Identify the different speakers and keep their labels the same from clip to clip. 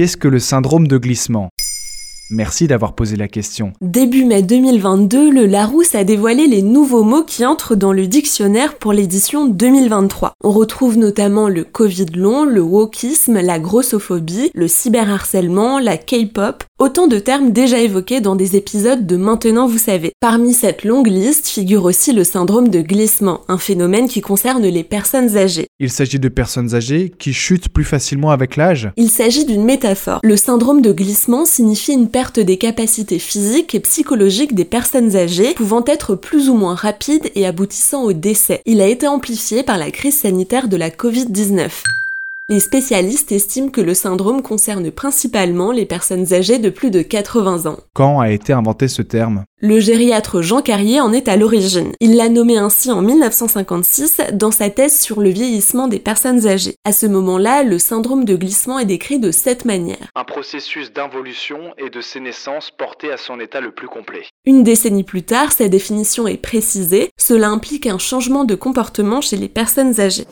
Speaker 1: Qu'est-ce que le syndrome de glissement? Merci d'avoir posé la question.
Speaker 2: Début mai 2022, le Larousse a dévoilé les nouveaux mots qui entrent dans le dictionnaire pour l'édition 2023. On retrouve notamment le Covid long, le wokisme, la grossophobie, le cyberharcèlement, la K-pop, autant de termes déjà évoqués dans des épisodes de Maintenant vous savez. Parmi cette longue liste figure aussi le syndrome de glissement, un phénomène qui concerne les personnes âgées.
Speaker 1: Il s'agit de personnes âgées qui chutent plus facilement avec l'âge?
Speaker 2: Il s'agit d'une métaphore. Le syndrome de glissement signifie une des capacités physiques et psychologiques des personnes âgées, pouvant être plus ou moins rapide et aboutissant au décès. Il a été amplifié par la crise sanitaire de la Covid-19. Les spécialistes estiment que le syndrome concerne principalement les personnes âgées de plus de 80 ans.
Speaker 1: Quand a été inventé ce terme?
Speaker 2: Le gériatre Jean Carrier en est à l'origine. Il l'a nommé ainsi en 1956 dans sa thèse sur le vieillissement des personnes âgées. À ce moment-là, le syndrome de glissement est décrit de cette manière.
Speaker 3: un processus d'involution et de sénescence porté à son état le plus complet.
Speaker 2: Une décennie plus tard, sa définition est précisée. Cela implique un changement de comportement chez les personnes âgées.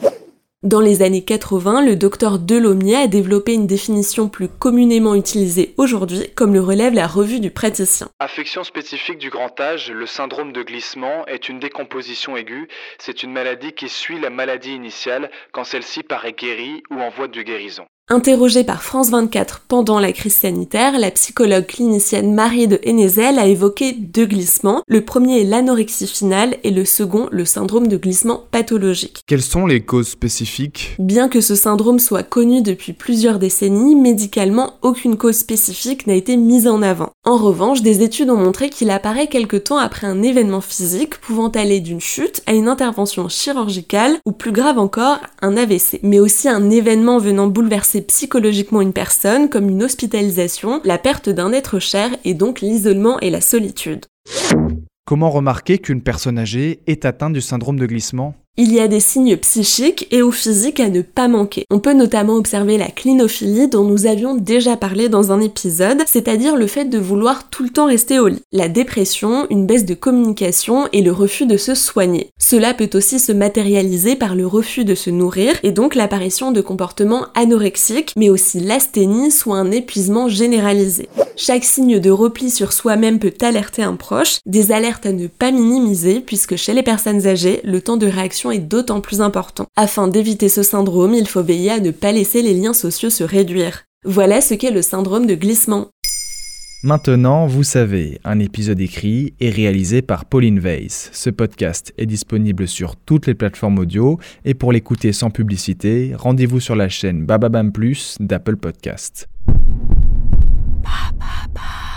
Speaker 2: Dans les années 80, le docteur Delomier a développé une définition plus communément utilisée aujourd'hui, comme le relève la revue du praticien.
Speaker 3: Affection spécifique du grand âge, le syndrome de glissement est une décomposition aiguë. C'est une maladie qui suit la maladie initiale quand celle-ci paraît guérie ou en voie de guérison.
Speaker 2: Interrogée par France 24 pendant la crise sanitaire, la psychologue clinicienne Marie de Hennezel a évoqué deux glissements. Le premier est l'anorexie finale et le second le syndrome de glissement pathologique.
Speaker 1: Quelles sont les causes spécifiques?
Speaker 2: Bien que ce syndrome soit connu depuis plusieurs décennies, médicalement aucune cause spécifique n'a été mise en avant. En revanche, des études ont montré qu'il apparaît quelque temps après un événement physique pouvant aller d'une chute à une intervention chirurgicale ou plus grave encore, un AVC. Mais aussi un événement venant bouleverser psychologiquement une personne comme une hospitalisation, la perte d'un être cher et donc l'isolement et la solitude.
Speaker 1: Comment remarquer qu'une personne âgée est atteinte du syndrome de glissement?
Speaker 2: Il y a des signes psychiques et ou physiques à ne pas manquer. On peut notamment observer la clinophilie dont nous avions déjà parlé dans un épisode, c'est-à-dire le fait de vouloir tout le temps rester au lit. La dépression, une baisse de communication et le refus de se soigner. Cela peut aussi se matérialiser par le refus de se nourrir et donc l'apparition de comportements anorexiques, mais aussi l'asthénie, soit un épuisement généralisé. Chaque signe de repli sur soi-même peut alerter un proche, des alertes à ne pas minimiser puisque chez les personnes âgées, le temps de réaction est d'autant plus important. Afin d'éviter ce syndrome, il faut veiller à ne pas laisser les liens sociaux se réduire. Voilà ce qu'est le syndrome de glissement.
Speaker 1: Maintenant, vous savez, un épisode écrit et réalisé par Pauline Weiss. Ce podcast est disponible sur toutes les plateformes audio et pour l'écouter sans publicité, rendez-vous sur la chaîne Bababam Plus d'Apple Podcast.
Speaker 4: パーパーパー。